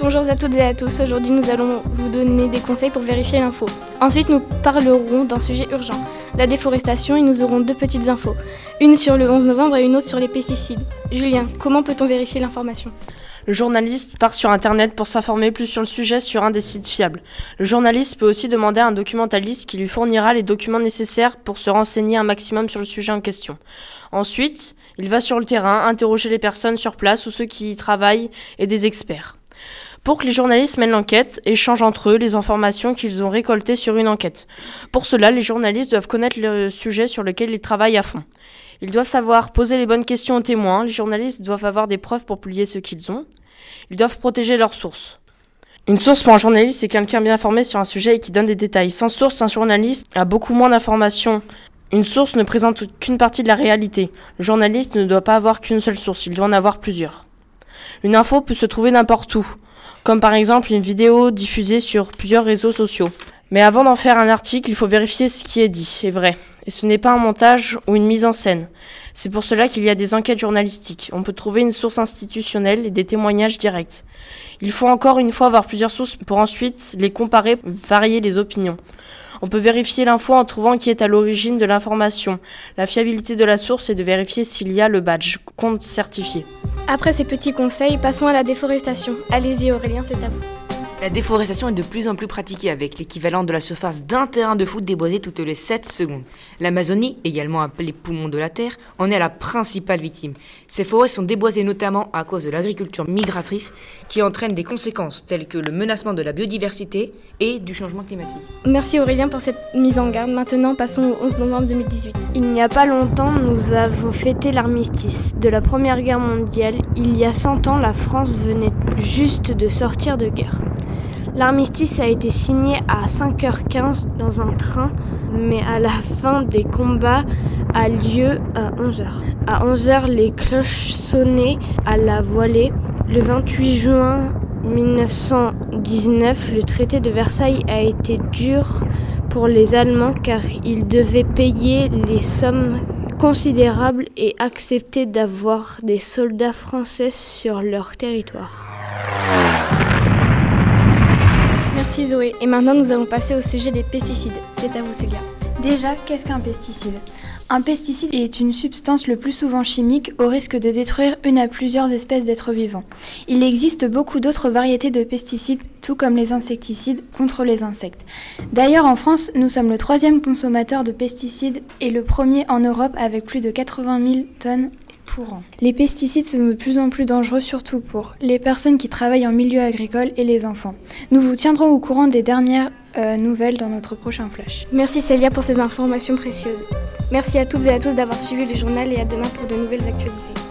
Bonjour à toutes et à tous. Aujourd'hui, nous allons vous donner des conseils pour vérifier l'info. Ensuite, nous parlerons d'un sujet urgent, la déforestation, et nous aurons deux petites infos. Une sur le 11 novembre et une autre sur les pesticides. Julien, comment peut-on vérifier l'information? Le journaliste part sur Internet pour s'informer plus sur le sujet sur un des sites fiables. Le journaliste peut aussi demander à un documentaliste qui lui fournira les documents nécessaires pour se renseigner un maximum sur le sujet en question. Ensuite, il va sur le terrain, interroger les personnes sur place ou ceux qui y travaillent et des experts. Pour que les journalistes mènent l'enquête, échangent entre eux les informations qu'ils ont récoltées sur une enquête. Pour cela, les journalistes doivent connaître le sujet sur lequel ils travaillent à fond. Ils doivent savoir poser les bonnes questions aux témoins, les journalistes doivent avoir des preuves pour publier ce qu'ils ont. Ils doivent protéger leurs sources. Une source pour un journaliste, c'est quelqu'un bien informé sur un sujet et qui donne des détails. Sans source, un journaliste a beaucoup moins d'informations. Une source ne présente qu'une partie de la réalité. Le journaliste ne doit pas avoir qu'une seule source, il doit en avoir plusieurs. Une info peut se trouver n'importe où, comme par exemple une vidéo diffusée sur plusieurs réseaux sociaux. Mais avant d'en faire un article, il faut vérifier ce qui est dit est vrai. Et ce n'est pas un montage ou une mise en scène. C'est pour cela qu'il y a des enquêtes journalistiques. On peut trouver une source institutionnelle et des témoignages directs. Il faut encore une fois avoir plusieurs sources pour ensuite les comparer, varier les opinions. On peut vérifier l'info en trouvant qui est à l'origine de l'information. La fiabilité de la source est de vérifier s'il y a le badge, compte certifié. Après ces petits conseils, passons à la déforestation. Allez-y Aurélien, c'est à vous. La déforestation est de plus en plus pratiquée avec l'équivalent de la surface d'un terrain de foot déboisé toutes les 7 secondes. L'Amazonie, également appelée poumon de la Terre, en est la principale victime. Ces forêts sont déboisées notamment à cause de l'agriculture migratrice qui entraîne des conséquences telles que le menacement de la biodiversité et du changement climatique. Merci Aurélien pour cette mise en garde. Maintenant, passons au 11 novembre 2018. Il n'y a pas longtemps, nous avons fêté l'armistice de la Première Guerre mondiale. Il y a 100 ans, la France venait juste de sortir de guerre. L'armistice a été signé à 5h15 dans un train, mais à la fin des combats a lieu à 11h. À 11h, les cloches sonnaient à la voilée. Le 28 juin 1919, le traité de Versailles a été dur pour les Allemands car ils devaient payer les sommes considérables et accepter d'avoir des soldats français sur leur territoire. Merci Zoé. Et maintenant, nous allons passer au sujet des pesticides. C'est à vous, Célia. Déjà, qu'est-ce qu'un pesticide? Un pesticide est une substance le plus souvent chimique au risque de détruire une à plusieurs espèces d'êtres vivants. Il existe beaucoup d'autres variétés de pesticides, tout comme les insecticides, contre les insectes. D'ailleurs, en France, nous sommes le troisième consommateur de pesticides et le premier en Europe avec plus de 80 000 tonnes les pesticides sont de plus en plus dangereux, surtout pour les personnes qui travaillent en milieu agricole et les enfants. Nous vous tiendrons au courant des dernières euh, nouvelles dans notre prochain flash. Merci Célia pour ces informations précieuses. Merci à toutes et à tous d'avoir suivi le journal et à demain pour de nouvelles actualités.